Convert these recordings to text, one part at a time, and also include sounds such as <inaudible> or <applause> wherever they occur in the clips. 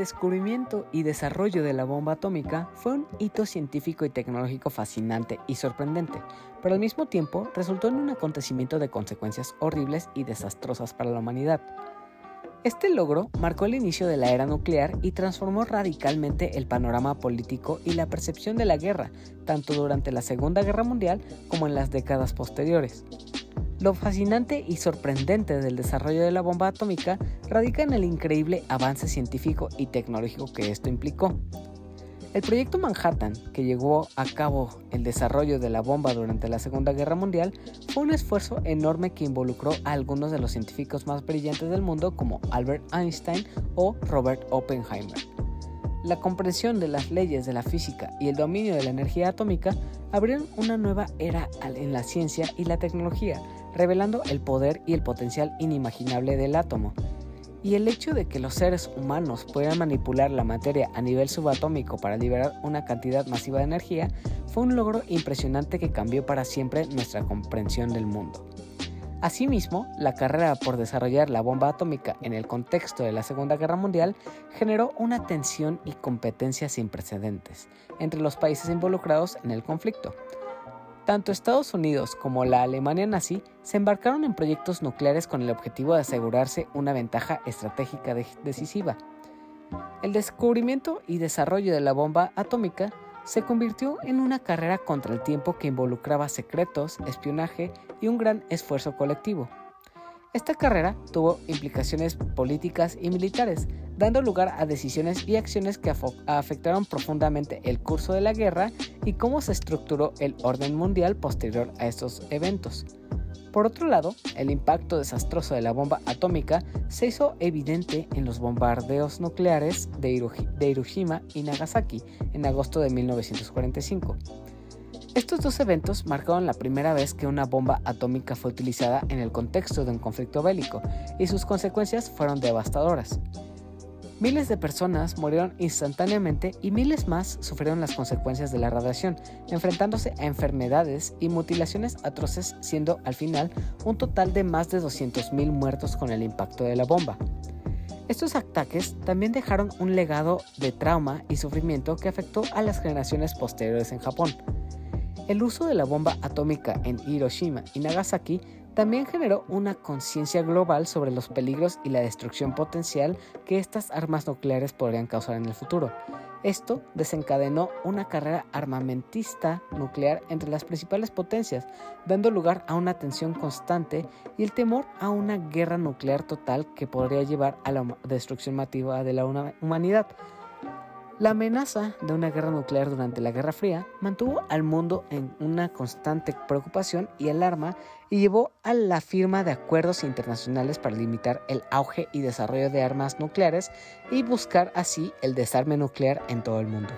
Descubrimiento y desarrollo de la bomba atómica fue un hito científico y tecnológico fascinante y sorprendente, pero al mismo tiempo resultó en un acontecimiento de consecuencias horribles y desastrosas para la humanidad. Este logro marcó el inicio de la era nuclear y transformó radicalmente el panorama político y la percepción de la guerra, tanto durante la Segunda Guerra Mundial como en las décadas posteriores. Lo fascinante y sorprendente del desarrollo de la bomba atómica radica en el increíble avance científico y tecnológico que esto implicó. El proyecto Manhattan, que llevó a cabo el desarrollo de la bomba durante la Segunda Guerra Mundial, fue un esfuerzo enorme que involucró a algunos de los científicos más brillantes del mundo como Albert Einstein o Robert Oppenheimer. La comprensión de las leyes de la física y el dominio de la energía atómica abrieron una nueva era en la ciencia y la tecnología, revelando el poder y el potencial inimaginable del átomo. Y el hecho de que los seres humanos puedan manipular la materia a nivel subatómico para liberar una cantidad masiva de energía fue un logro impresionante que cambió para siempre nuestra comprensión del mundo. Asimismo, la carrera por desarrollar la bomba atómica en el contexto de la Segunda Guerra Mundial generó una tensión y competencia sin precedentes entre los países involucrados en el conflicto. Tanto Estados Unidos como la Alemania nazi se embarcaron en proyectos nucleares con el objetivo de asegurarse una ventaja estratégica decisiva. El descubrimiento y desarrollo de la bomba atómica se convirtió en una carrera contra el tiempo que involucraba secretos, espionaje y un gran esfuerzo colectivo. Esta carrera tuvo implicaciones políticas y militares, dando lugar a decisiones y acciones que afectaron profundamente el curso de la guerra y cómo se estructuró el orden mundial posterior a estos eventos. Por otro lado, el impacto desastroso de la bomba atómica se hizo evidente en los bombardeos nucleares de Hiroshima y Nagasaki en agosto de 1945. Estos dos eventos marcaron la primera vez que una bomba atómica fue utilizada en el contexto de un conflicto bélico y sus consecuencias fueron devastadoras. Miles de personas murieron instantáneamente y miles más sufrieron las consecuencias de la radiación, enfrentándose a enfermedades y mutilaciones atroces, siendo al final un total de más de 200.000 muertos con el impacto de la bomba. Estos ataques también dejaron un legado de trauma y sufrimiento que afectó a las generaciones posteriores en Japón. El uso de la bomba atómica en Hiroshima y Nagasaki también generó una conciencia global sobre los peligros y la destrucción potencial que estas armas nucleares podrían causar en el futuro. Esto desencadenó una carrera armamentista nuclear entre las principales potencias, dando lugar a una tensión constante y el temor a una guerra nuclear total que podría llevar a la destrucción masiva de la humanidad. La amenaza de una guerra nuclear durante la Guerra Fría mantuvo al mundo en una constante preocupación y alarma y llevó a la firma de acuerdos internacionales para limitar el auge y desarrollo de armas nucleares y buscar así el desarme nuclear en todo el mundo.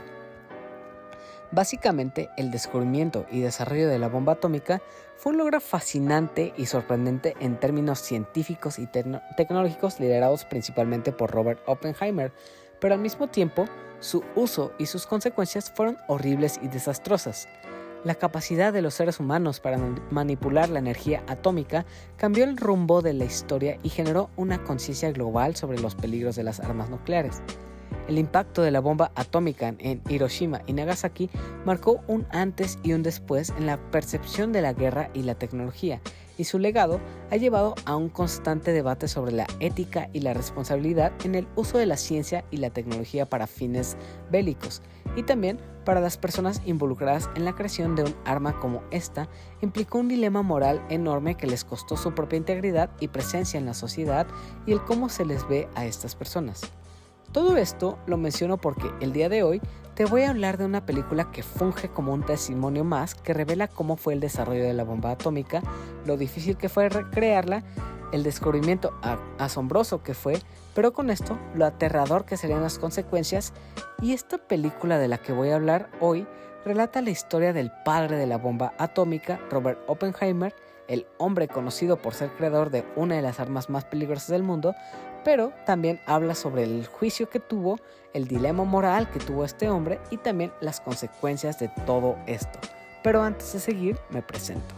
Básicamente, el descubrimiento y desarrollo de la bomba atómica fue un logro fascinante y sorprendente en términos científicos y tecnológicos liderados principalmente por Robert Oppenheimer, pero al mismo tiempo su uso y sus consecuencias fueron horribles y desastrosas. La capacidad de los seres humanos para manipular la energía atómica cambió el rumbo de la historia y generó una conciencia global sobre los peligros de las armas nucleares. El impacto de la bomba atómica en Hiroshima y Nagasaki marcó un antes y un después en la percepción de la guerra y la tecnología, y su legado ha llevado a un constante debate sobre la ética y la responsabilidad en el uso de la ciencia y la tecnología para fines bélicos, y también para las personas involucradas en la creación de un arma como esta, implicó un dilema moral enorme que les costó su propia integridad y presencia en la sociedad y el cómo se les ve a estas personas. Todo esto lo menciono porque el día de hoy te voy a hablar de una película que funge como un testimonio más que revela cómo fue el desarrollo de la bomba atómica, lo difícil que fue recrearla, el descubrimiento asombroso que fue, pero con esto lo aterrador que serían las consecuencias. Y esta película de la que voy a hablar hoy relata la historia del padre de la bomba atómica, Robert Oppenheimer, el hombre conocido por ser creador de una de las armas más peligrosas del mundo, pero también habla sobre el juicio que tuvo, el dilema moral que tuvo este hombre y también las consecuencias de todo esto. Pero antes de seguir, me presento.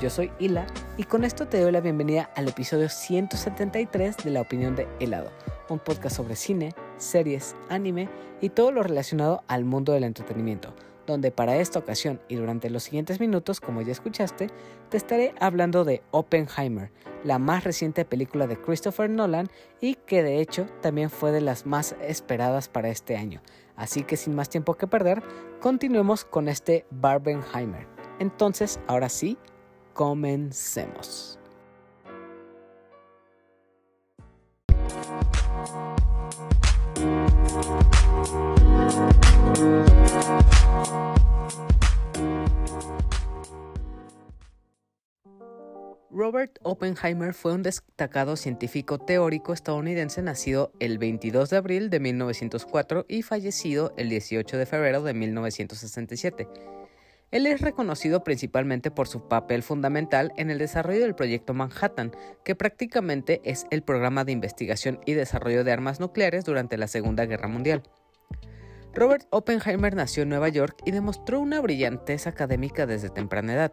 Yo soy Hila y con esto te doy la bienvenida al episodio 173 de La Opinión de Helado, un podcast sobre cine, series, anime y todo lo relacionado al mundo del entretenimiento, donde para esta ocasión y durante los siguientes minutos, como ya escuchaste, te estaré hablando de Oppenheimer, la más reciente película de Christopher Nolan y que de hecho también fue de las más esperadas para este año. Así que sin más tiempo que perder, continuemos con este Barbenheimer. Entonces, ahora sí, comencemos. Robert Oppenheimer fue un destacado científico teórico estadounidense nacido el 22 de abril de 1904 y fallecido el 18 de febrero de 1967. Él es reconocido principalmente por su papel fundamental en el desarrollo del proyecto Manhattan, que prácticamente es el programa de investigación y desarrollo de armas nucleares durante la Segunda Guerra Mundial. Robert Oppenheimer nació en Nueva York y demostró una brillantez académica desde temprana edad.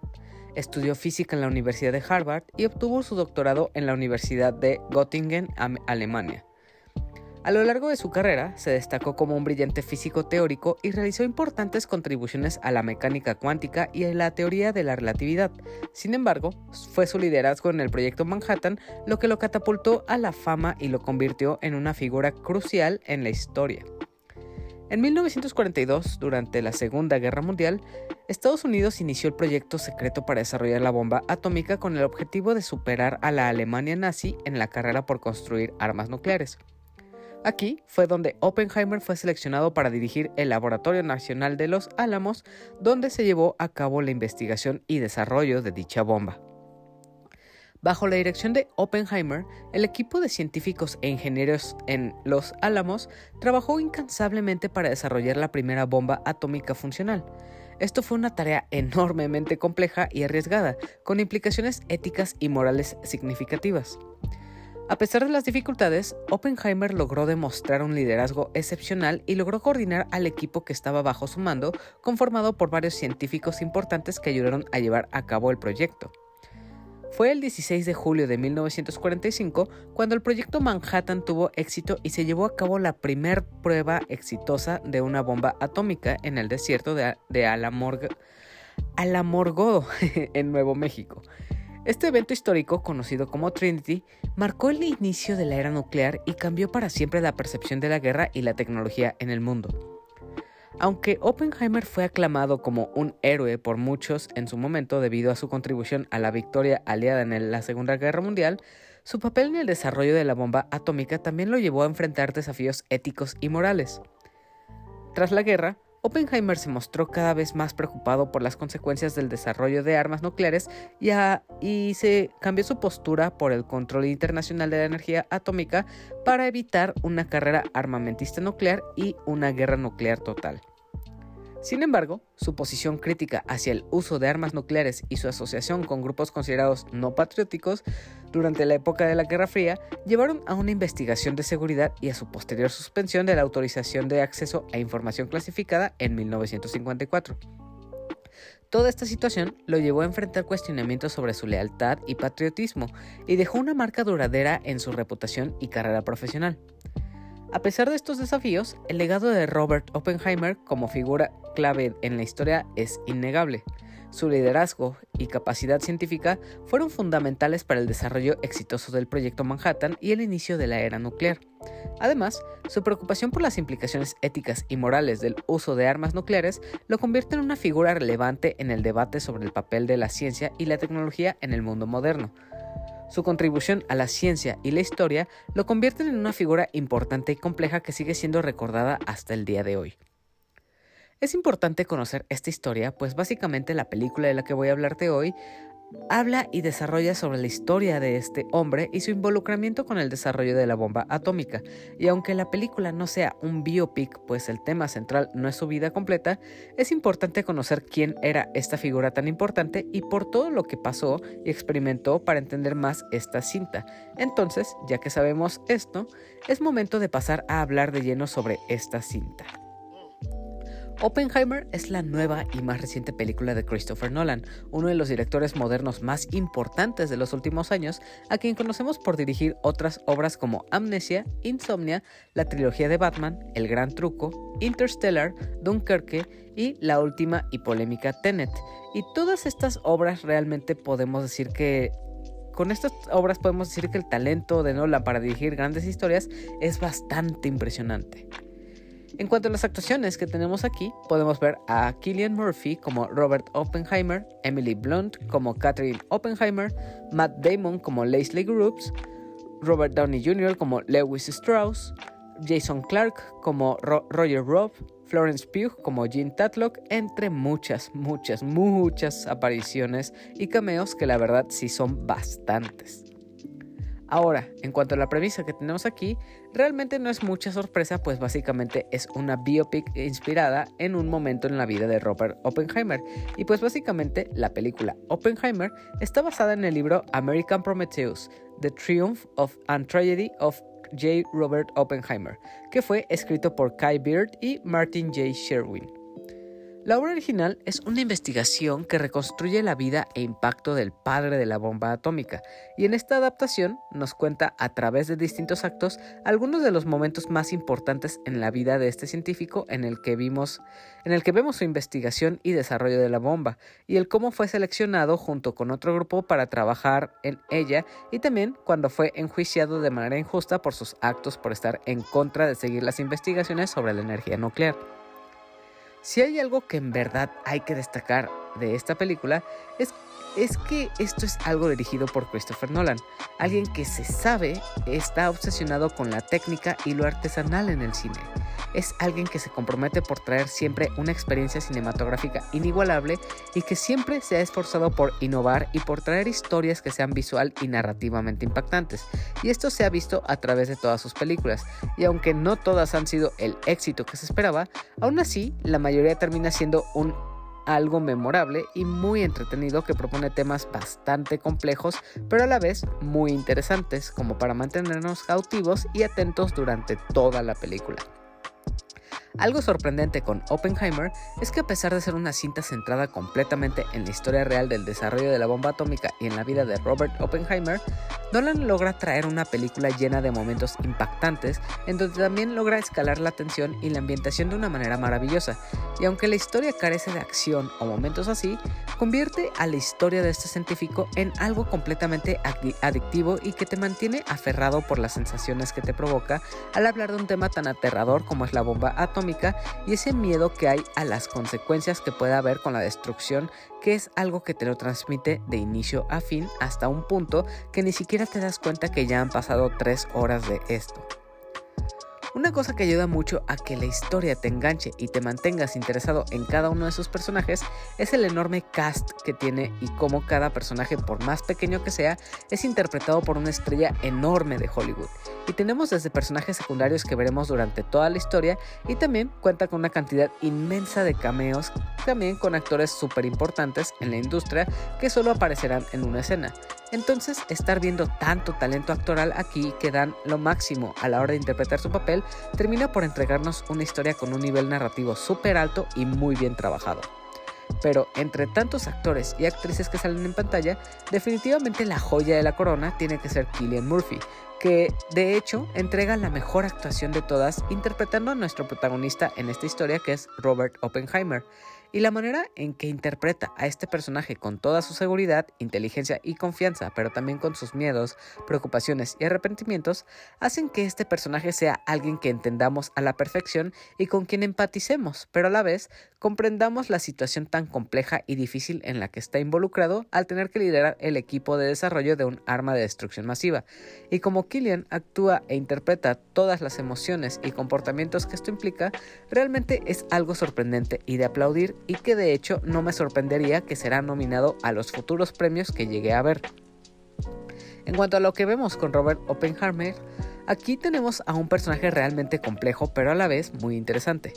Estudió física en la Universidad de Harvard y obtuvo su doctorado en la Universidad de Göttingen, Alemania. A lo largo de su carrera, se destacó como un brillante físico teórico y realizó importantes contribuciones a la mecánica cuántica y a la teoría de la relatividad. Sin embargo, fue su liderazgo en el proyecto Manhattan lo que lo catapultó a la fama y lo convirtió en una figura crucial en la historia. En 1942, durante la Segunda Guerra Mundial, Estados Unidos inició el proyecto secreto para desarrollar la bomba atómica con el objetivo de superar a la Alemania nazi en la carrera por construir armas nucleares. Aquí fue donde Oppenheimer fue seleccionado para dirigir el Laboratorio Nacional de los Álamos, donde se llevó a cabo la investigación y desarrollo de dicha bomba. Bajo la dirección de Oppenheimer, el equipo de científicos e ingenieros en Los Álamos trabajó incansablemente para desarrollar la primera bomba atómica funcional. Esto fue una tarea <laughs> enormemente compleja y arriesgada, con implicaciones éticas y morales significativas. A pesar de las dificultades, Oppenheimer logró demostrar un liderazgo excepcional y logró coordinar al equipo que estaba bajo su mando, conformado por varios científicos importantes que ayudaron a llevar a cabo el proyecto. Fue el 16 de julio de 1945 cuando el proyecto Manhattan tuvo éxito y se llevó a cabo la primera prueba exitosa de una bomba atómica en el desierto de, de <laughs> en Nuevo México. Este evento histórico, conocido como Trinity, marcó el inicio de la era nuclear y cambió para siempre la percepción de la guerra y la tecnología en el mundo. Aunque Oppenheimer fue aclamado como un héroe por muchos en su momento debido a su contribución a la victoria aliada en la Segunda Guerra Mundial, su papel en el desarrollo de la bomba atómica también lo llevó a enfrentar desafíos éticos y morales. Tras la guerra, Oppenheimer se mostró cada vez más preocupado por las consecuencias del desarrollo de armas nucleares y, se cambió su postura por el control internacional de la energía atómica para evitar una carrera armamentista nuclear y una guerra nuclear total. Sin embargo, su posición crítica hacia el uso de armas nucleares y su asociación con grupos considerados no patrióticos durante la época de la Guerra Fría llevaron a una investigación de seguridad y a su posterior suspensión de la autorización de acceso a información clasificada en 1954. Toda esta situación lo llevó a enfrentar cuestionamientos sobre su lealtad y patriotismo y dejó una marca duradera en su reputación y carrera profesional. A pesar de estos desafíos, el legado de Robert Oppenheimer como figura clave en la historia es innegable. Su liderazgo y capacidad científica fueron fundamentales para el desarrollo exitoso del proyecto Manhattan y el inicio de la era nuclear. Además, su preocupación por las implicaciones éticas y morales del uso de armas nucleares lo convierte en una figura relevante en el debate sobre el papel de la ciencia y la tecnología en el mundo moderno. Su contribución a la ciencia y la historia lo convierten en una figura importante y compleja que sigue siendo recordada hasta el día de hoy. Es importante conocer esta historia, pues básicamente la película de la que voy a hablarte hoy habla y desarrolla sobre la historia de este hombre y su involucramiento con el desarrollo de la bomba atómica. Y aunque la película no sea un biopic, pues el tema central no es su vida completa, es importante conocer quién era esta figura tan importante y por todo lo que pasó y experimentó para entender más esta cinta. Entonces, ya que sabemos esto, es momento de pasar a hablar de lleno sobre esta cinta. Oppenheimer es la nueva y más reciente película de Christopher Nolan, uno de los directores modernos más importantes de los últimos años, a quien conocemos por dirigir otras obras como Amnesia, Insomnia, la trilogía de Batman, El Gran Truco, Interstellar, Dunkerque y la última y polémica Tenet. Y todas estas obras realmente podemos decir que con estas obras podemos decir que el talento de Nolan para dirigir grandes historias es bastante impresionante. En cuanto a las actuaciones que tenemos aquí, podemos ver a Killian Murphy como Robert Oppenheimer, Emily Blunt como Catherine Oppenheimer, Matt Damon como Leslie Groups, Robert Downey Jr. como Lewis Strauss, Jason Clark como Roger Robb, Florence Pugh como Jean Tatlock, entre muchas, muchas, muchas apariciones y cameos que la verdad sí son bastantes. Ahora, en cuanto a la premisa que tenemos aquí, realmente no es mucha sorpresa, pues básicamente es una biopic inspirada en un momento en la vida de Robert Oppenheimer. Y pues básicamente la película Oppenheimer está basada en el libro American Prometheus, The Triumph of and Tragedy of J. Robert Oppenheimer, que fue escrito por Kai Beard y Martin J. Sherwin. La obra original es una investigación que reconstruye la vida e impacto del padre de la bomba atómica, y en esta adaptación nos cuenta a través de distintos actos algunos de los momentos más importantes en la vida de este científico en el que vimos en el que vemos su investigación y desarrollo de la bomba y el cómo fue seleccionado junto con otro grupo para trabajar en ella y también cuando fue enjuiciado de manera injusta por sus actos por estar en contra de seguir las investigaciones sobre la energía nuclear. Si hay algo que en verdad hay que destacar de esta película es, es que esto es algo dirigido por Christopher Nolan, alguien que se sabe está obsesionado con la técnica y lo artesanal en el cine es alguien que se compromete por traer siempre una experiencia cinematográfica inigualable y que siempre se ha esforzado por innovar y por traer historias que sean visual y narrativamente impactantes. Y esto se ha visto a través de todas sus películas. Y aunque no todas han sido el éxito que se esperaba, aún así la mayoría termina siendo un algo memorable y muy entretenido que propone temas bastante complejos, pero a la vez muy interesantes, como para mantenernos cautivos y atentos durante toda la película. Algo sorprendente con Oppenheimer es que a pesar de ser una cinta centrada completamente en la historia real del desarrollo de la bomba atómica y en la vida de Robert Oppenheimer, Nolan logra traer una película llena de momentos impactantes en donde también logra escalar la tensión y la ambientación de una manera maravillosa, y aunque la historia carece de acción o momentos así, convierte a la historia de este científico en algo completamente adictivo y que te mantiene aferrado por las sensaciones que te provoca al hablar de un tema tan aterrador como es la bomba atómica y ese miedo que hay a las consecuencias que puede haber con la destrucción que es algo que te lo transmite de inicio a fin hasta un punto que ni siquiera te das cuenta que ya han pasado tres horas de esto. Una cosa que ayuda mucho a que la historia te enganche y te mantengas interesado en cada uno de sus personajes es el enorme cast que tiene y cómo cada personaje, por más pequeño que sea, es interpretado por una estrella enorme de Hollywood. Y tenemos desde personajes secundarios que veremos durante toda la historia y también cuenta con una cantidad inmensa de cameos, también con actores súper importantes en la industria que solo aparecerán en una escena. Entonces, estar viendo tanto talento actoral aquí que dan lo máximo a la hora de interpretar su papel, termina por entregarnos una historia con un nivel narrativo súper alto y muy bien trabajado. Pero entre tantos actores y actrices que salen en pantalla, definitivamente la joya de la corona tiene que ser Killian Murphy, que de hecho entrega la mejor actuación de todas interpretando a nuestro protagonista en esta historia que es Robert Oppenheimer y la manera en que interpreta a este personaje con toda su seguridad, inteligencia y confianza, pero también con sus miedos, preocupaciones y arrepentimientos, hacen que este personaje sea alguien que entendamos a la perfección y con quien empaticemos, pero a la vez comprendamos la situación tan compleja y difícil en la que está involucrado al tener que liderar el equipo de desarrollo de un arma de destrucción masiva. Y como Killian actúa e interpreta todas las emociones y comportamientos que esto implica, realmente es algo sorprendente y de aplaudir y que de hecho no me sorprendería que será nominado a los futuros premios que llegue a ver. En cuanto a lo que vemos con Robert Oppenheimer, Aquí tenemos a un personaje realmente complejo, pero a la vez muy interesante.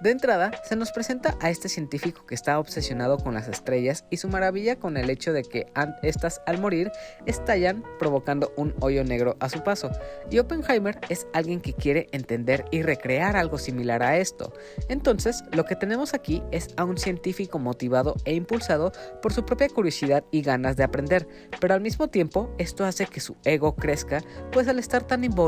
De entrada, se nos presenta a este científico que está obsesionado con las estrellas y su maravilla con el hecho de que estas al morir estallan provocando un hoyo negro a su paso. Y Oppenheimer es alguien que quiere entender y recrear algo similar a esto. Entonces, lo que tenemos aquí es a un científico motivado e impulsado por su propia curiosidad y ganas de aprender, pero al mismo tiempo esto hace que su ego crezca, pues al estar tan involucrado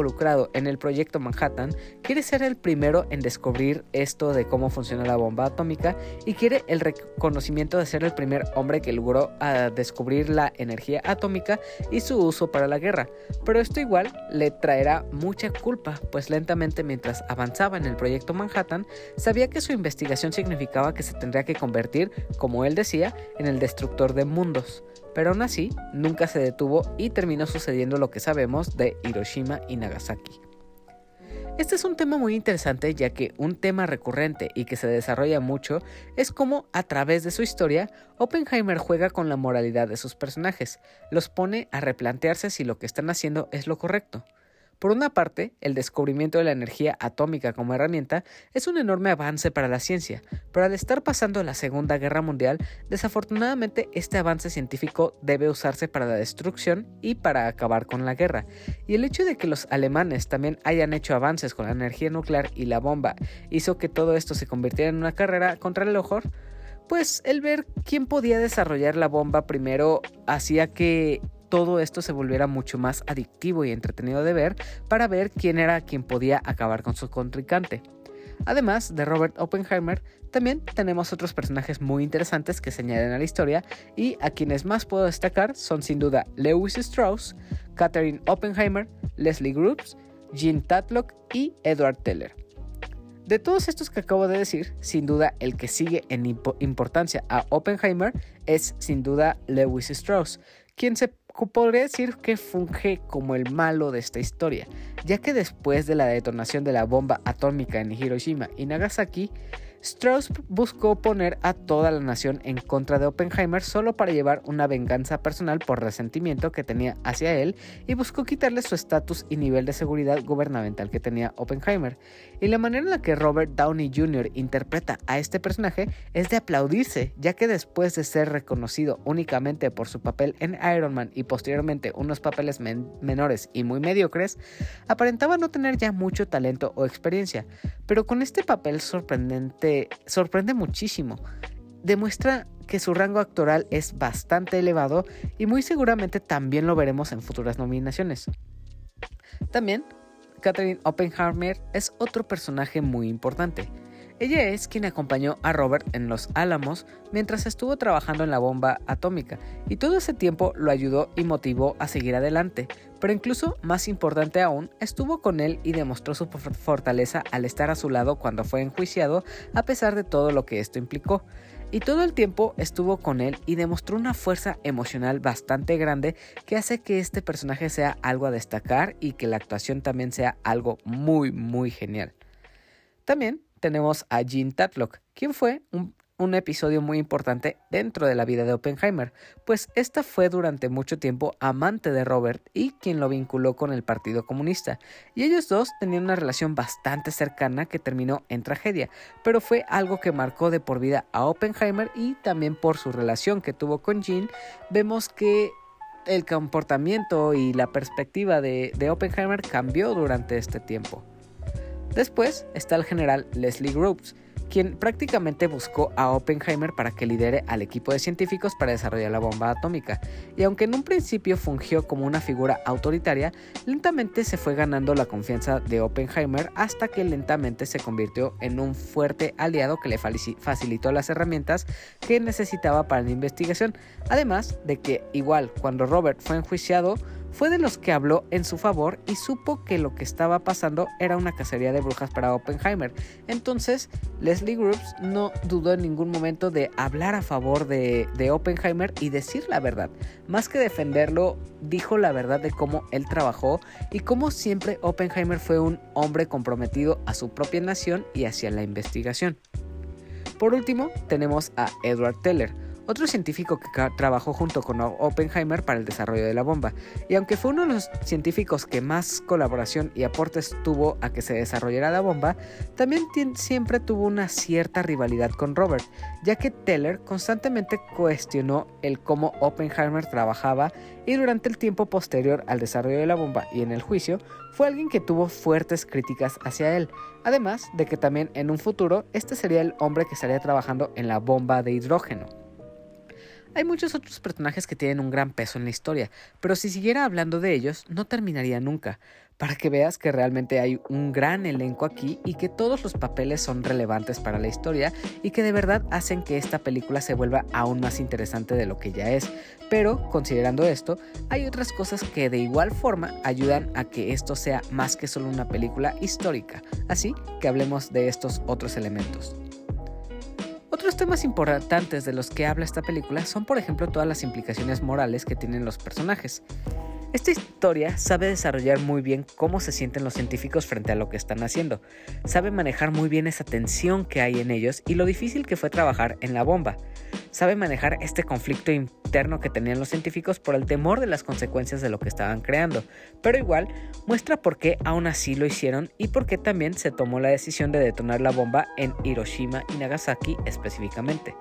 en el proyecto Manhattan, quiere ser el primero en descubrir esto de cómo funciona la bomba atómica y quiere el reconocimiento de ser el primer hombre que logró ah, descubrir la energía atómica y su uso para la guerra. Pero esto igual le traerá mucha culpa, pues lentamente mientras avanzaba en el proyecto Manhattan, sabía que su investigación significaba que se tendría que convertir, como él decía, en el destructor de mundos. Pero aún así, nunca se detuvo y terminó sucediendo lo que sabemos de Hiroshima y Nagasaki. Este es un tema muy interesante ya que un tema recurrente y que se desarrolla mucho es cómo a través de su historia Oppenheimer juega con la moralidad de sus personajes, los pone a replantearse si lo que están haciendo es lo correcto. Por una parte, el descubrimiento de la energía atómica como herramienta es un enorme avance para la ciencia, pero al estar pasando la Segunda Guerra Mundial, desafortunadamente este avance científico debe usarse para la destrucción y para acabar con la guerra. Y el hecho de que los alemanes también hayan hecho avances con la energía nuclear y la bomba hizo que todo esto se convirtiera en una carrera contra el ojo, pues el ver quién podía desarrollar la bomba primero hacía que todo esto se volviera mucho más adictivo y entretenido de ver para ver quién era quien podía acabar con su contrincante. Además de Robert Oppenheimer, también tenemos otros personajes muy interesantes que se añaden a la historia y a quienes más puedo destacar son sin duda Lewis Strauss, Catherine Oppenheimer, Leslie Groups, Jean Tatlock y Edward Teller. De todos estos que acabo de decir, sin duda el que sigue en importancia a Oppenheimer es sin duda Lewis Strauss, quien se podría decir que funge como el malo de esta historia, ya que después de la detonación de la bomba atómica en Hiroshima y Nagasaki, Strauss buscó poner a toda la nación en contra de Oppenheimer solo para llevar una venganza personal por resentimiento que tenía hacia él y buscó quitarle su estatus y nivel de seguridad gubernamental que tenía Oppenheimer. Y la manera en la que Robert Downey Jr. interpreta a este personaje es de aplaudirse, ya que después de ser reconocido únicamente por su papel en Iron Man y posteriormente unos papeles menores y muy mediocres, aparentaba no tener ya mucho talento o experiencia, pero con este papel sorprendente sorprende muchísimo. Demuestra que su rango actoral es bastante elevado y muy seguramente también lo veremos en futuras nominaciones. También, Catherine Oppenheimer es otro personaje muy importante. Ella es quien acompañó a Robert en Los Álamos mientras estuvo trabajando en la bomba atómica y todo ese tiempo lo ayudó y motivó a seguir adelante, pero incluso más importante aún, estuvo con él y demostró su fortaleza al estar a su lado cuando fue enjuiciado a pesar de todo lo que esto implicó. Y todo el tiempo estuvo con él y demostró una fuerza emocional bastante grande que hace que este personaje sea algo a destacar y que la actuación también sea algo muy muy genial. También tenemos a Jean Tatlock, quien fue un, episodio muy importante dentro de la vida de Oppenheimer, pues esta fue durante mucho tiempo amante de Robert y quien lo vinculó con el Partido Comunista, y ellos dos tenían una relación bastante cercana que terminó en tragedia, pero fue algo que marcó de por vida a Oppenheimer y también por su relación que tuvo con Jean, vemos que el comportamiento y la perspectiva de Oppenheimer cambió durante este tiempo. Después está el general Leslie Groves, quien prácticamente buscó a Oppenheimer para que lidere al equipo de científicos para desarrollar la bomba atómica, y aunque en un principio fungió como una figura autoritaria, lentamente se fue ganando la confianza de Oppenheimer hasta que lentamente se convirtió en un fuerte aliado que le facilitó las herramientas que necesitaba para la investigación, además de que igual cuando Robert fue enjuiciado, fue de los que habló en su favor y supo que lo que estaba pasando era una cacería de brujas para Oppenheimer. Entonces, Leslie Groups no dudó en ningún momento de hablar a favor de, de, Oppenheimer y decir la verdad. Más que defenderlo, dijo la verdad de cómo él trabajó y cómo siempre Oppenheimer fue un hombre comprometido a su propia nación y hacia la investigación. Por último, tenemos a Edward Teller, otro científico que trabajó junto con Oppenheimer para el desarrollo de la bomba, y aunque fue uno de los científicos que más colaboración y aportes tuvo a que se desarrollara la bomba, también siempre tuvo una cierta rivalidad con Robert, ya que Teller constantemente cuestionó el cómo Oppenheimer trabajaba y durante el tiempo posterior al desarrollo de la bomba y en el juicio, fue alguien que tuvo fuertes críticas hacia él, además de que también en un futuro este sería el hombre que estaría trabajando en la bomba de hidrógeno. Hay muchos otros personajes que tienen un gran peso en la historia, pero si siguiera hablando de ellos no terminaría nunca, para que veas que realmente hay un gran elenco aquí y que todos los papeles son relevantes para la historia y que de verdad hacen que esta película se vuelva aún más interesante de lo que ya es. Pero, considerando esto, hay otras cosas que de igual forma ayudan a que esto sea más que solo una película histórica, así que hablemos de estos otros elementos. Otros temas importantes de los que habla esta película son por ejemplo todas las implicaciones morales que tienen los personajes. Esta historia sabe desarrollar muy bien cómo se sienten los científicos frente a lo que están haciendo, sabe manejar muy bien esa tensión que hay en ellos y lo difícil que fue trabajar en la bomba, sabe manejar este conflicto interno que tenían los científicos por el temor de las consecuencias de lo que estaban creando, pero igual muestra por qué aún así lo hicieron y por qué también se tomó la decisión de detonar la bomba en Hiroshima y Nagasaki específicamente.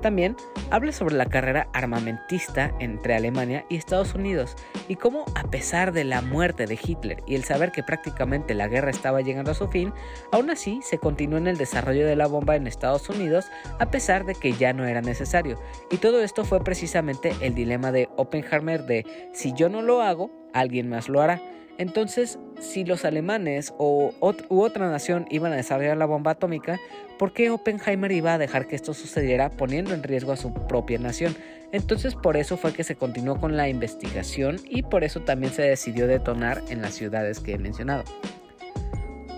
También habla sobre la carrera armamentista entre Alemania y Estados Unidos y cómo a pesar de la muerte de Hitler y el saber que prácticamente la guerra estaba llegando a su fin, aún así se continuó en el desarrollo de la bomba en Estados Unidos a pesar de que ya no era necesario. Y todo esto fue precisamente el dilema de Oppenheimer de si yo no lo hago, alguien más lo hará. Entonces, si los alemanes o u otra nación iban a desarrollar la bomba atómica, ¿por qué Oppenheimer iba a dejar que esto sucediera poniendo en riesgo a su propia nación? Entonces por eso fue que se continuó con la investigación y por eso también se decidió detonar en las ciudades que he mencionado.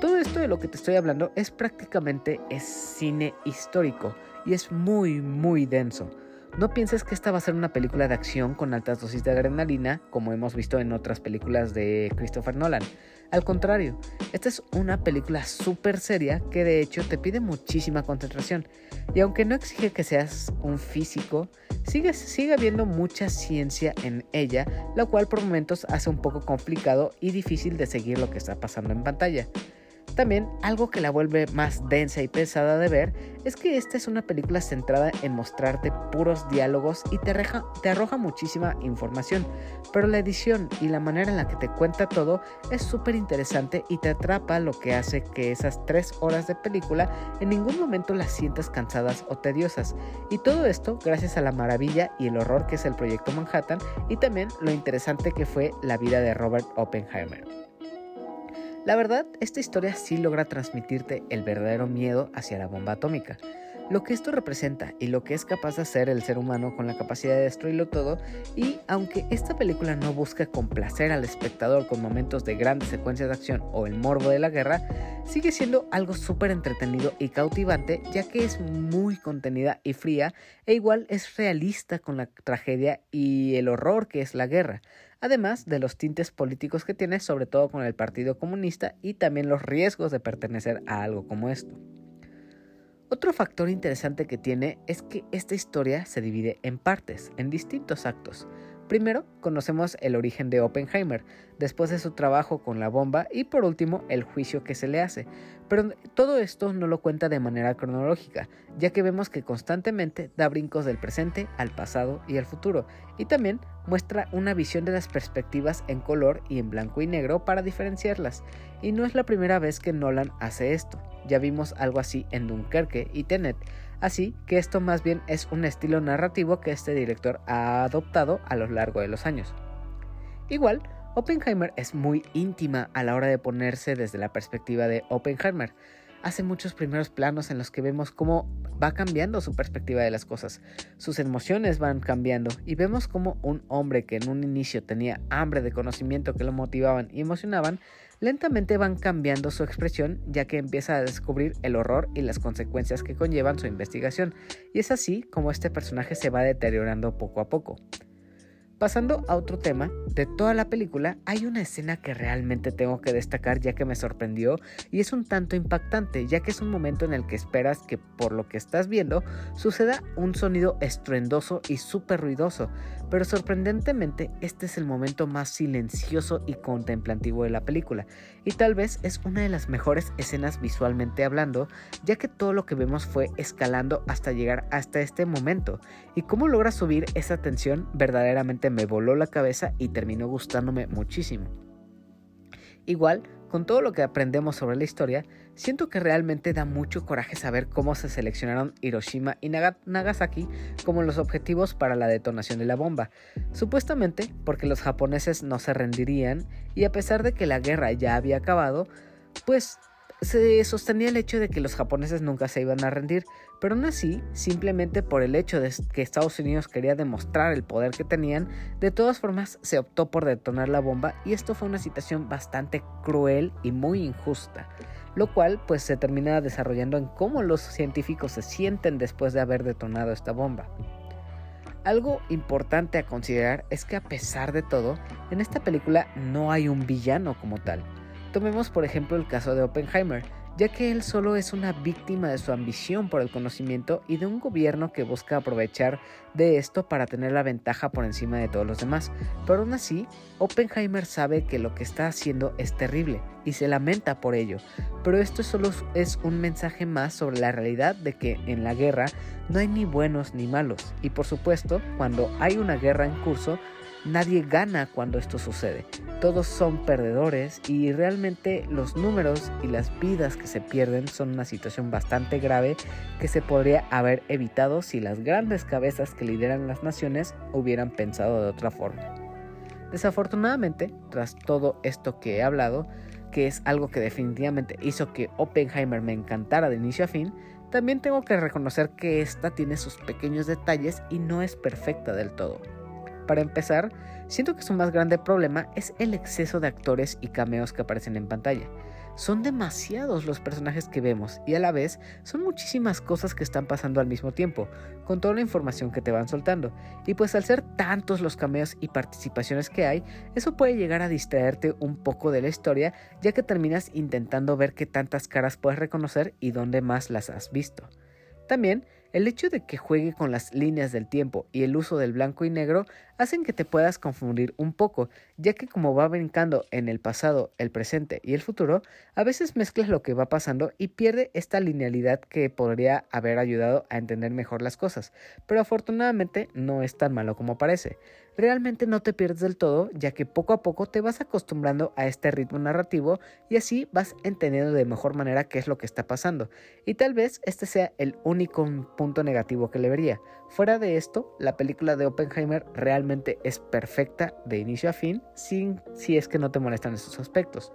Todo esto de lo que te estoy hablando es prácticamente cine histórico y es muy muy denso. No pienses que esta va a ser una película de acción con altas dosis de adrenalina, como hemos visto en otras películas de Christopher Nolan. Al contrario, esta es una película súper seria que de hecho te pide muchísima concentración. Y aunque no exige que seas un físico, sigue, sigue habiendo mucha ciencia en ella, lo cual por momentos hace un poco complicado y difícil de seguir lo que está pasando en pantalla. También algo que la vuelve más densa y pesada de ver es que esta es una película centrada en mostrarte puros diálogos y te, arroja muchísima información, pero la edición y la manera en la que te cuenta todo es súper interesante y te atrapa lo que hace que esas tres horas de película en ningún momento las sientas cansadas o tediosas. Y todo esto gracias a la maravilla y el horror que es el proyecto Manhattan y también lo interesante que fue la vida de Robert Oppenheimer. La verdad, esta historia sí logra transmitirte el verdadero miedo hacia la bomba atómica, lo que esto representa y lo que es capaz de hacer el ser humano con la capacidad de destruirlo todo y aunque esta película no busca complacer al espectador con momentos de grandes secuencias de acción o el morbo de la guerra, sigue siendo algo súper entretenido y cautivante ya que es muy contenida y fría e igual es realista con la tragedia y el horror que es la guerra además de los tintes políticos que tiene, sobre todo con el Partido Comunista y también los riesgos de pertenecer a algo como esto. Otro factor interesante que tiene es que esta historia se divide en partes, en distintos actos. Primero, conocemos el origen de Oppenheimer, después de su trabajo con la bomba y por último el juicio que se le hace. Pero todo esto no lo cuenta de manera cronológica, ya que vemos que constantemente da brincos del presente al pasado y al futuro, y también muestra una visión de las perspectivas en color y en blanco y negro para diferenciarlas. Y no es la primera vez que Nolan hace esto, ya vimos algo así en Dunkerque y Tenet, Así que esto más bien es un estilo narrativo que este director ha adoptado a lo largo de los años. Igual, Oppenheimer es muy íntima a la hora de ponerse desde la perspectiva de Oppenheimer. Hace muchos primeros planos en los que vemos cómo va cambiando su perspectiva de las cosas. Sus emociones van cambiando y vemos cómo un hombre que en un inicio tenía hambre de conocimiento que lo motivaban y emocionaban, lentamente van cambiando su expresión ya que empieza a descubrir el horror y las consecuencias que conllevan su investigación, y es así como este personaje se va deteriorando poco a poco. Pasando a otro tema, de toda la película hay una escena que realmente tengo que destacar ya que me sorprendió y es un tanto impactante ya que es un momento en el que esperas que por lo que estás viendo suceda un sonido estruendoso y súper ruidoso, pero sorprendentemente este es el momento más silencioso y contemplativo de la película y tal vez es una de las mejores escenas visualmente hablando ya que todo lo que vemos fue escalando hasta llegar hasta este momento. Y cómo logra subir esa tensión verdaderamente me voló la cabeza y terminó gustándome muchísimo. Igual, con todo lo que aprendemos sobre la historia, siento que realmente da mucho coraje saber cómo se seleccionaron Hiroshima y Nagasaki como los objetivos para la detonación de la bomba, supuestamente porque los japoneses no se rendirían y a pesar de que la guerra ya había acabado, pues se sostenía el hecho de que los japoneses nunca se iban a rendir, pero aún así, simplemente por el hecho de que Estados Unidos quería demostrar el poder que tenían, de todas formas se optó por detonar la bomba y esto fue una situación bastante cruel y muy injusta, lo cual pues se termina desarrollando en cómo los científicos se sienten después de haber detonado esta bomba. Algo importante a considerar es que a pesar de todo, en esta película no hay un villano como tal, Tomemos por ejemplo el caso de Oppenheimer, ya que él solo es una víctima de su ambición por el conocimiento y de un gobierno que busca aprovechar de esto para tener la ventaja por encima de todos los demás. Pero aún así, Oppenheimer sabe que lo que está haciendo es terrible y se lamenta por ello, pero esto solo es un mensaje más sobre la realidad de que en la guerra no hay ni buenos ni malos, y por supuesto, cuando hay una guerra en curso, Nadie gana cuando esto sucede. Todos son perdedores y realmente los números y las vidas que se pierden son una situación bastante grave que se podría haber evitado si las grandes cabezas que lideran las naciones hubieran pensado de otra forma. Desafortunadamente, tras todo esto que he hablado, que es algo que definitivamente hizo que Oppenheimer me encantara de inicio a fin, también tengo que reconocer que esta tiene sus pequeños detalles y no es perfecta del todo. Para empezar, siento que su más grande problema es el exceso de actores y cameos que aparecen en pantalla. Son demasiados los personajes que vemos y a la vez son muchísimas cosas que están pasando al mismo tiempo, con toda la información que te van soltando. Y pues al ser tantos los cameos y participaciones que hay, eso puede llegar a distraerte un poco de la historia, ya que terminas intentando ver qué tantas caras puedes reconocer y dónde más las has visto. También el hecho de que juegue con las líneas del tiempo y el uso del blanco y negro hacen que te puedas confundir un poco, ya que como va brincando en el pasado, el presente y el futuro, a veces mezclas lo que va pasando y pierde esta linealidad que podría haber ayudado a entender mejor las cosas, pero afortunadamente no es tan malo como parece realmente no te pierdes del todo, ya que poco a poco te vas acostumbrando a este ritmo narrativo y así vas entendiendo de mejor manera qué es lo que está pasando. Y tal vez este sea el único punto negativo que le vería. Fuera de esto, la película de Oppenheimer realmente es perfecta de inicio a fin, sin si es que no te molestan esos aspectos.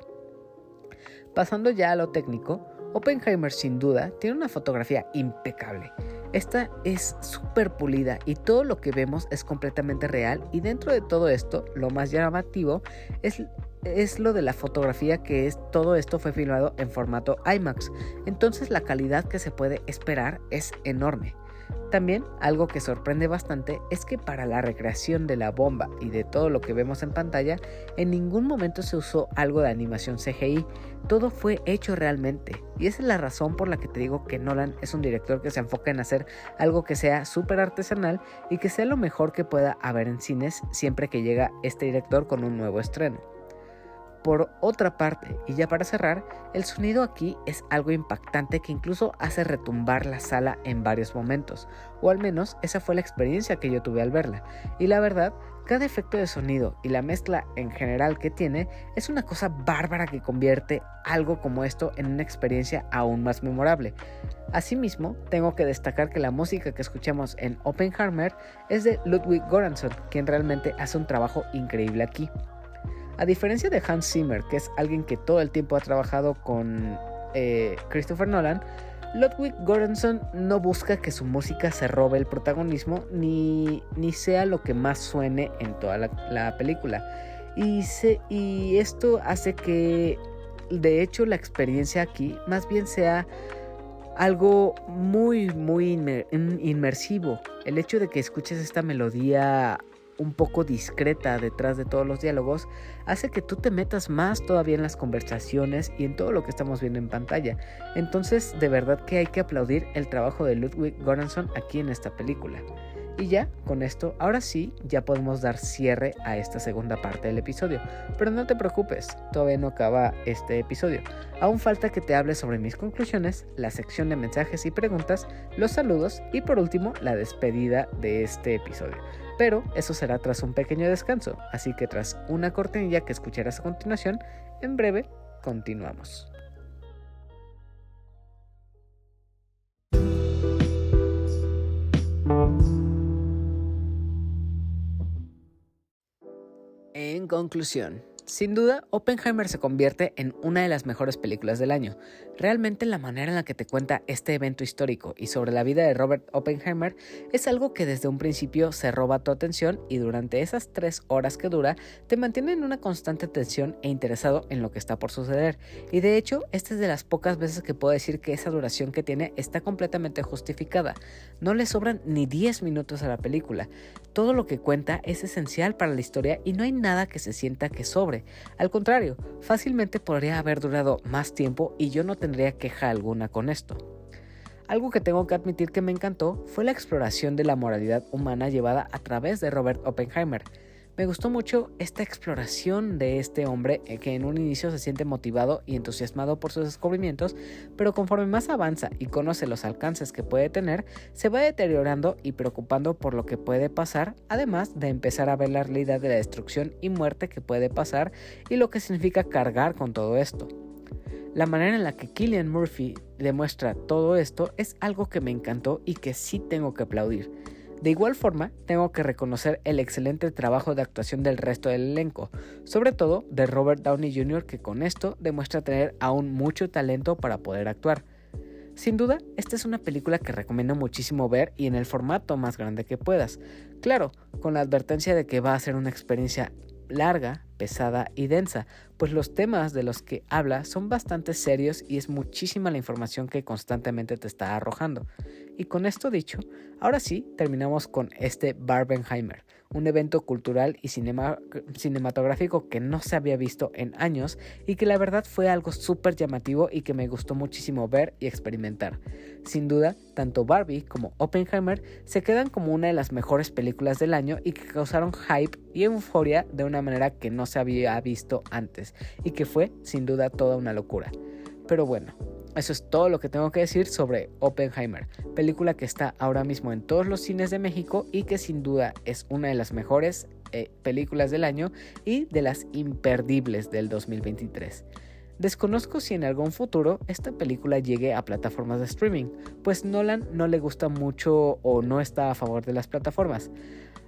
Pasando ya a lo técnico, Oppenheimer sin duda tiene una fotografía impecable. Esta es súper pulida y todo lo que vemos es completamente real y dentro de todo esto lo más llamativo es, es lo de la fotografía que es todo esto fue filmado en formato IMAX, entonces la calidad que se puede esperar es enorme. También algo que sorprende bastante es que para la recreación de la bomba y de todo lo que vemos en pantalla, en ningún momento se usó algo de animación CGI, todo fue hecho realmente. Y esa es la razón por la que te digo que Nolan es un director que se enfoca en hacer algo que sea súper artesanal y que sea lo mejor que pueda haber en cines siempre que llega este director con un nuevo estreno. Por otra parte, y ya para cerrar, el sonido aquí es algo impactante que incluso hace retumbar la sala en varios momentos, o al menos esa fue la experiencia que yo tuve al verla. Y la verdad, cada efecto de sonido y la mezcla en general que tiene es una cosa bárbara que convierte algo como esto en una experiencia aún más memorable. Asimismo, tengo que destacar que la música que escuchamos en Oppenheimer es de Ludwig Göransson, quien realmente hace un trabajo increíble aquí. A diferencia de Hans Zimmer, que es alguien que todo el tiempo ha trabajado con eh, Christopher Nolan, Ludwig Göransson no busca que su música se robe el protagonismo ni, ni sea lo que más suene en toda la, película. Y, y esto hace que, de hecho, la experiencia aquí más bien sea algo muy, muy inmersivo. El hecho de que escuches esta melodía un poco discreta detrás de todos los diálogos hace que tú te metas más todavía en las conversaciones y en todo lo que estamos viendo en pantalla. Entonces, de verdad que hay que aplaudir el trabajo de Ludwig Göransson aquí en esta película. Y ya, con esto, ahora sí, ya podemos dar cierre a esta segunda parte del episodio. Pero no te preocupes, todavía no acaba este episodio. Aún falta que te hable sobre mis conclusiones, la sección de mensajes y preguntas, los saludos y por último, la despedida de este episodio. Pero eso será tras un pequeño descanso, así que tras una cortinilla que escucharás a continuación, en breve continuamos. En conclusión, sin duda, Oppenheimer se convierte en una de las mejores películas del año. Realmente la manera en la que te cuenta este evento histórico y sobre la vida de Robert Oppenheimer es algo que desde un principio se roba tu atención y durante esas tres horas que dura te mantiene en una constante tensión e interesado en lo que está por suceder. Y de hecho, esta es de las pocas veces que puedo decir que esa duración que tiene está completamente justificada. No le sobran ni 10 minutos a la película. Todo lo que cuenta es esencial para la historia y no hay nada que se sienta que sobre al contrario, fácilmente podría haber durado más tiempo y yo no tendría queja alguna con esto. Algo que tengo que admitir que me encantó fue la exploración de la moralidad humana llevada a través de Robert Oppenheimer. Me gustó mucho esta exploración de este hombre eh, que en un inicio se siente motivado y entusiasmado por sus descubrimientos, pero conforme más avanza y conoce los alcances que puede tener, se va deteriorando y preocupando por lo que puede pasar, además de empezar a ver la realidad de la destrucción y muerte que puede pasar y lo que significa cargar con todo esto. La manera en la que Killian Murphy demuestra todo esto es algo que me encantó y que sí tengo que aplaudir. De igual forma, tengo que reconocer el excelente trabajo de actuación del resto del elenco, sobre todo de Robert Downey Jr., que con esto demuestra tener aún mucho talento para poder actuar. Sin duda, esta es una película que recomiendo muchísimo ver y en el formato más grande que puedas. Claro, con la advertencia de que va a ser una experiencia larga, pesada y densa, pues los temas de los que habla son bastante serios y es muchísima la información que constantemente te está arrojando. Y con esto dicho, ahora sí terminamos con este Barbenheimer, un evento cultural y cinematográfico que no se había visto en años y que la verdad fue algo súper llamativo y que me gustó muchísimo ver y experimentar. Sin duda, tanto Barbie como Oppenheimer se quedan como una de las mejores películas del año y que causaron hype y euforia de una manera que no se había visto antes y que fue sin duda toda una locura. Pero bueno, eso es todo lo que tengo que decir sobre Oppenheimer, película que está ahora mismo en todos los cines de México y que sin duda es una de las mejores eh, películas del año y de las imperdibles del 2023. Desconozco si en algún futuro esta película llegue a plataformas de streaming, pues Nolan no le gusta mucho o no está a favor de las plataformas.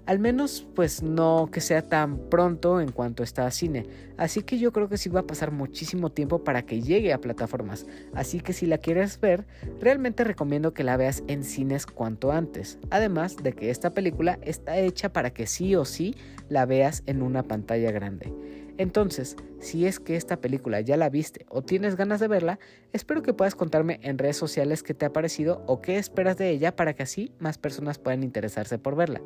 Al menos pues no que sea tan pronto en cuanto está a cine. Así que yo creo que sí va a pasar muchísimo tiempo para que llegue a plataformas. Así que si la quieres ver, realmente recomiendo que la veas en cines cuanto antes. Además de que esta película está hecha para que sí o sí la veas en una pantalla grande. Entonces, si es que esta película ya la viste o tienes ganas de verla, espero que puedas contarme en redes sociales qué te ha parecido o qué esperas de ella para que así más personas puedan interesarse por verla.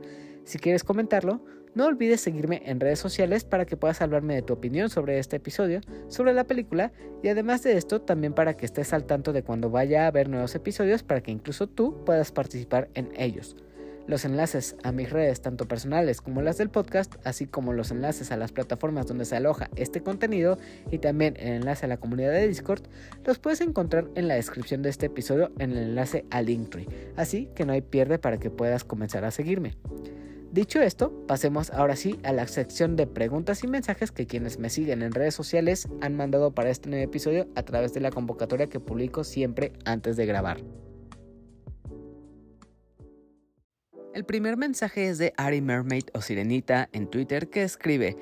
Si quieres comentarlo, no olvides seguirme en redes sociales para que puedas hablarme de tu opinión sobre este episodio, sobre la película y además de esto también para que estés al tanto de cuando vaya a haber nuevos episodios para que incluso tú puedas participar en ellos. Los enlaces a mis redes, tanto personales como las del podcast, así como los enlaces a las plataformas donde se aloja este contenido y también el enlace a la comunidad de Discord, los puedes encontrar en la descripción de este episodio en el enlace a Linktree, así que no hay pierde para que puedas comenzar a seguirme. Dicho esto, pasemos ahora sí a la sección de preguntas y mensajes que quienes me siguen en redes sociales han mandado para este nuevo episodio a través de la convocatoria que publico siempre antes de grabar. El primer mensaje es de Ari Mermaid o Sirenita en Twitter que escribe,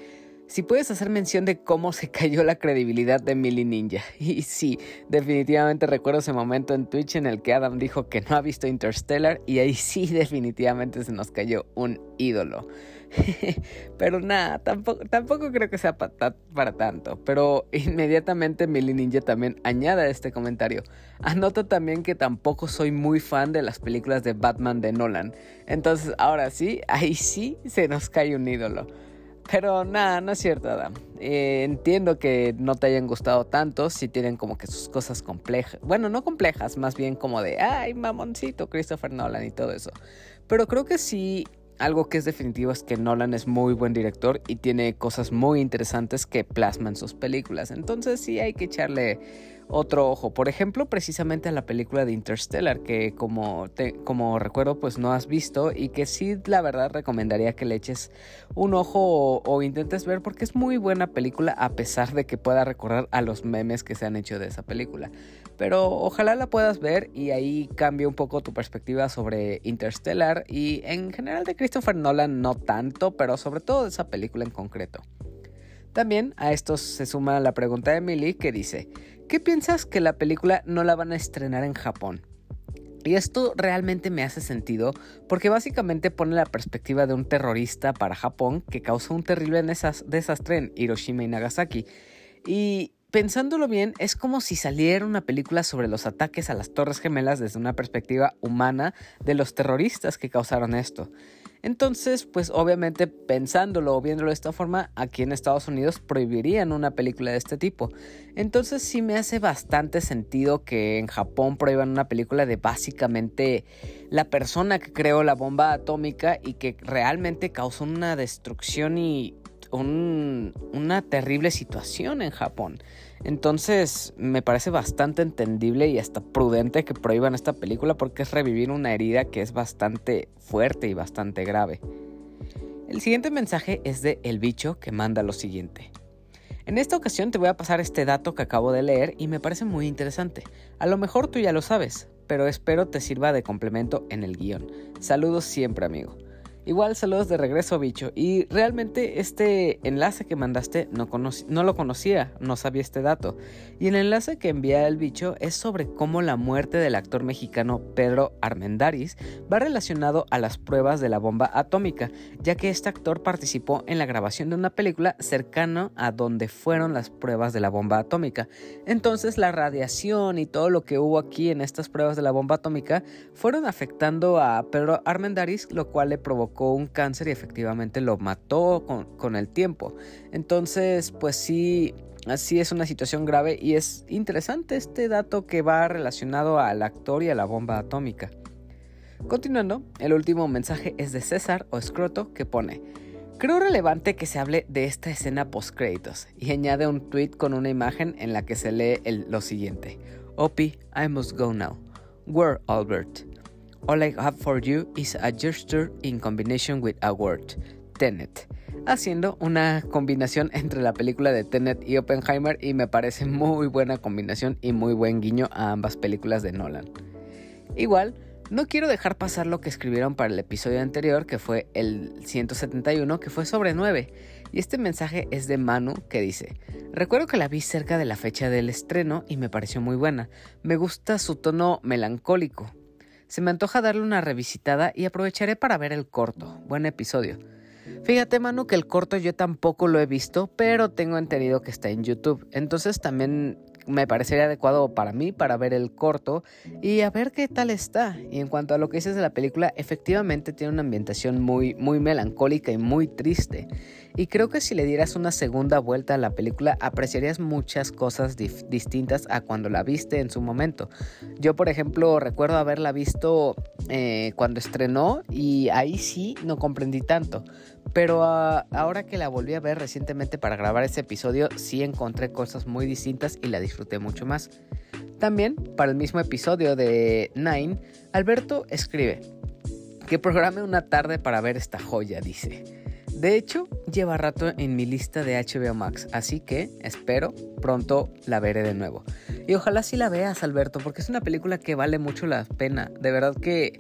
si puedes hacer mención de cómo se <laughs> cayó la credibilidad de Millie Ninja. <laughs> Y sí, definitivamente recuerdo ese momento en Twitch en el que Adam dijo que no ha visto Interstellar y ahí sí <laughs> definitivamente se nos cayó un ídolo. <laughs> pero nada, tampoco, tampoco creo que sea para, tanto. Pero inmediatamente Millie Ninja también añade este comentario. Anota también que tampoco soy muy fan de las películas de Batman de Nolan. Entonces ahora sí, ahí sí se nos cae un ídolo. Pero nada, no es cierto, Adam. Eh, entiendo que no te hayan gustado tanto, si tienen como que sus cosas complejas. Bueno, no complejas, más bien como de, ay, mamoncito, Christopher Nolan y todo eso. Pero creo que sí, algo que es definitivo es que Nolan es muy buen director y tiene cosas muy interesantes que plasman sus películas. Entonces sí hay que echarle otro ojo. Por ejemplo, precisamente a la película de Interstellar, que como, como recuerdo, pues no has visto y que sí, la verdad, recomendaría que le eches un ojo o, intentes ver porque es muy buena película a pesar de que pueda recorrer a los memes que se han hecho de esa película. Pero ojalá la puedas ver y ahí cambie un poco tu perspectiva sobre Interstellar y en general de Christopher Nolan no tanto, pero sobre todo de esa película en concreto. También a esto se suma la pregunta de Emily que dice, ¿qué piensas que la película no la van a estrenar en Japón? Y esto realmente me hace sentido porque básicamente pone la perspectiva de un terrorista para Japón que causó un terrible desastre en Hiroshima y Nagasaki. Y pensándolo bien, es como si saliera una película sobre los ataques a las Torres Gemelas desde una perspectiva humana de los terroristas que causaron esto. Entonces, pues obviamente pensándolo o viéndolo de esta forma, aquí en Estados Unidos prohibirían una película de este tipo. Entonces sí me hace bastante sentido que en Japón prohíban una película de básicamente la persona que creó la bomba atómica y que realmente causó una destrucción y una terrible situación en Japón. Entonces me parece bastante entendible y hasta prudente que prohíban esta película porque es revivir una herida que es bastante fuerte y bastante grave. El siguiente mensaje es de El Bicho que manda lo siguiente. En esta ocasión te voy a pasar este dato que acabo de leer y me parece muy interesante. A lo mejor tú ya lo sabes, pero espero te sirva de complemento en el guion. Saludos siempre amigo. Igual saludos de regreso, bicho. Y realmente este enlace que mandaste no, no lo conocía, no sabía este dato. Y el enlace que envía el bicho es sobre cómo la muerte del actor mexicano Pedro Armendáriz va relacionado a las pruebas de la bomba atómica, ya que este actor participó en la grabación de una película cercana a donde fueron las pruebas de la bomba atómica. Entonces la radiación y todo lo que hubo aquí en estas pruebas de la bomba atómica fueron afectando a Pedro Armendáriz, lo cual le provocó un cáncer y efectivamente lo mató con, el tiempo. Entonces, pues sí, así es una situación grave y es interesante este dato que va relacionado al actor y a la bomba atómica. Continuando, el último mensaje es de César o Scroto que pone, creo relevante que se hable de esta escena post créditos y añade un tweet con una imagen en la que se lee lo siguiente, Opie, I must go now. Where Albert? All I have for you is a gesture in combination with a word, Tenet, haciendo una combinación entre la película de Tenet y Oppenheimer y me parece muy buena combinación y muy buen guiño a ambas películas de Nolan. Igual, no quiero dejar pasar lo que escribieron para el episodio anterior, que fue el 171, que fue sobre 9. Y este mensaje es de Manu que dice, recuerdo que la vi cerca de la fecha del estreno y me pareció muy buena. Me gusta su tono melancólico, se me antoja darle una revisitada y aprovecharé para ver el corto. Buen episodio. Fíjate, Manu, que el corto yo tampoco lo he visto, pero tengo entendido que está en YouTube. Entonces también me parecería adecuado para mí para ver el corto y a ver qué tal está. Y en cuanto a lo que dices de la película, efectivamente tiene una ambientación muy, muy melancólica y muy triste. Y creo que si le dieras una segunda vuelta a la película, apreciarías muchas cosas distintas a cuando la viste en su momento. Yo, por ejemplo, recuerdo haberla visto eh, cuando estrenó y ahí sí no comprendí tanto. Pero ah, ahora que la volví a ver recientemente para grabar ese episodio, sí encontré cosas muy distintas y la disfruté mucho más. También, para el mismo episodio de Nine, Alberto escribe que programe una tarde para ver esta joya, dice. De hecho, lleva rato en mi lista de HBO Max, así que espero pronto la veré de nuevo. Y ojalá sí la veas, Alberto, porque es una película que vale mucho la pena. De verdad que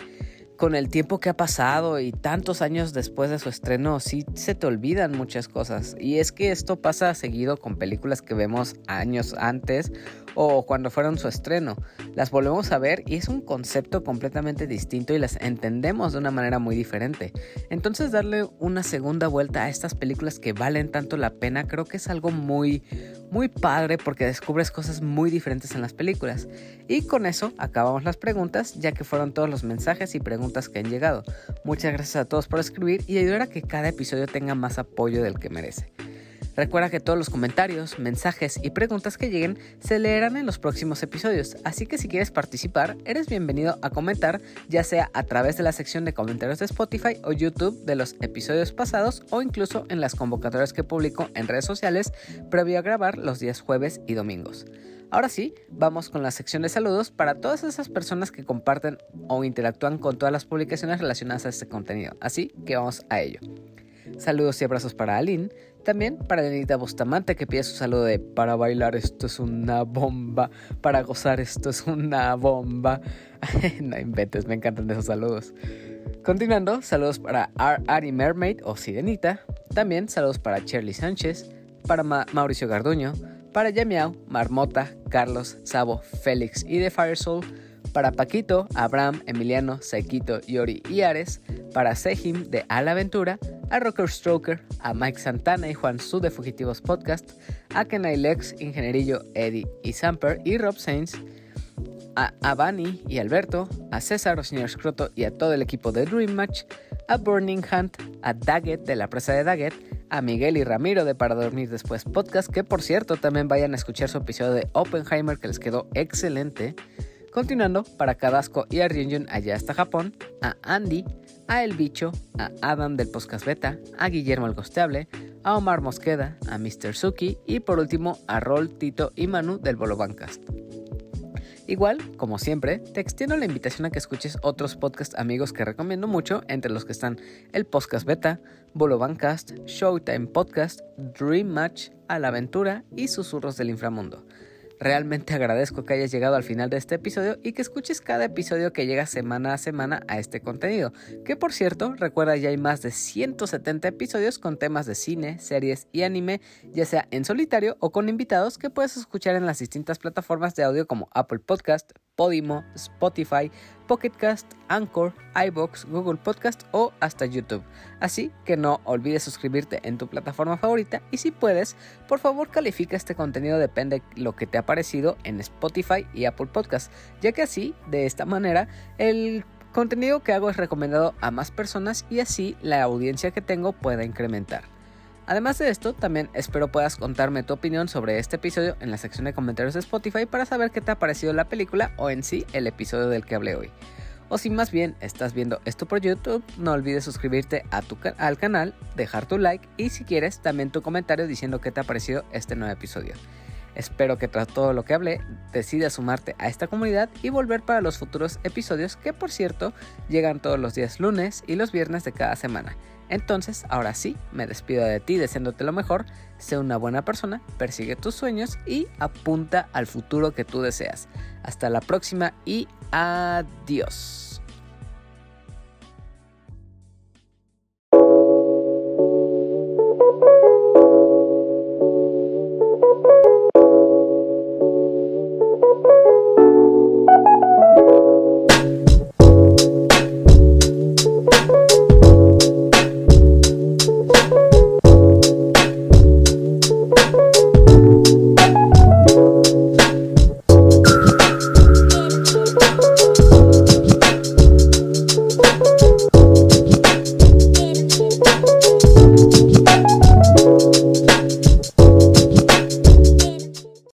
con el tiempo que ha pasado y tantos años después de su estreno, sí se te olvidan muchas cosas. Y es que esto pasa seguido con películas que vemos años antes o cuando fueron su estreno. Las volvemos a ver y es un concepto completamente distinto y las entendemos de una manera muy diferente. Entonces darle una segunda vuelta a estas películas que valen tanto la pena creo que es algo muy, muy padre porque descubres cosas muy diferentes en las películas. Y con eso acabamos las preguntas ya que fueron todos los mensajes y preguntas que han llegado. Muchas gracias a todos por escribir y ayudar a que cada episodio tenga más apoyo del que merece. Recuerda que todos los comentarios, mensajes y preguntas que lleguen se leerán en los próximos episodios, así que si quieres participar, eres bienvenido a comentar, ya sea a través de la sección de comentarios de Spotify o YouTube de los episodios pasados o incluso en las convocatorias que publico en redes sociales previo a grabar los días jueves y domingos. Ahora sí, vamos con la sección de saludos para todas esas personas que comparten o interactúan con todas las publicaciones relacionadas a este contenido. Así que vamos a ello. Saludos y abrazos para Aline, también para Lenita Bustamante que pide su saludo de para bailar esto es una bomba, para gozar esto es una bomba. <laughs> no inventes, me encantan esos saludos. Continuando, saludos para Ari Mermaid o Sirenita, también saludos para Shirley Sánchez, para Mauricio Garduño, para Yamiao, Marmota, Carlos, Sabo, Félix y The Firesoul, para Paquito, Abraham, Emiliano, Saikito, Yori y Ares, para Sejim de Al Aventura, a Rocker Stroker, a Mike Santana y Juan Su de Fugitivos Podcast, a Kenai Lex, Ingenierillo, Eddie y Samper y Rob Sainz, a Avani y Alberto, a César, señor Scroto y a todo el equipo de Dream Match, a Burning Hunt, a Daggett de la presa de Daggett, a Miguel y Ramiro de Para Dormir Después Podcast, que por cierto también vayan a escuchar su episodio de Oppenheimer que les quedó excelente. Continuando, para Cadasco y a allá hasta Japón, a Andy, a El Bicho, a Adam del Podcast Beta, a Guillermo el Gosteable, a Omar Mosqueda, a Mr. Suki y por último a Rol, Tito y Manu del Bolo Bancast. Igual, como siempre, te extiendo la invitación a que escuches otros podcast amigos que recomiendo mucho, entre los que están el Podcast Beta, Bolo Bancast, Showtime Podcast, Dream Match, A la Aventura y Susurros del Inframundo. Realmente agradezco que hayas llegado al final de este episodio y que escuches cada episodio que llega semana a semana a este contenido. Que por cierto, recuerda ya hay más de 170 episodios con temas de cine, series y anime, ya sea en solitario o con invitados que puedes escuchar en las distintas plataformas de audio como Apple Podcast, Podimo, Spotify, Pocketcast, Anchor, iBox, Google Podcast o hasta YouTube. Así que no olvides suscribirte en tu plataforma favorita y si puedes, por favor califica este contenido depende de lo que te ha parecido en Spotify y Apple Podcast, ya que así, de esta manera, el contenido que hago es recomendado a más personas y así la audiencia que tengo pueda incrementar. Además de esto, también espero puedas contarme tu opinión sobre este episodio en la sección de comentarios de Spotify para saber qué te ha parecido la película o en sí el episodio del que hablé hoy. O si más bien estás viendo esto por YouTube, no olvides suscribirte al canal, dejar tu like y si quieres también tu comentario diciendo qué te ha parecido este nuevo episodio. Espero que tras todo lo que hablé decidas sumarte a esta comunidad y volver para los futuros episodios que por cierto llegan todos los días lunes y los viernes de cada semana. Entonces, ahora sí, me despido de ti deseándote lo mejor, sé una buena persona, persigue tus sueños y apunta al futuro que tú deseas. Hasta la próxima y adiós.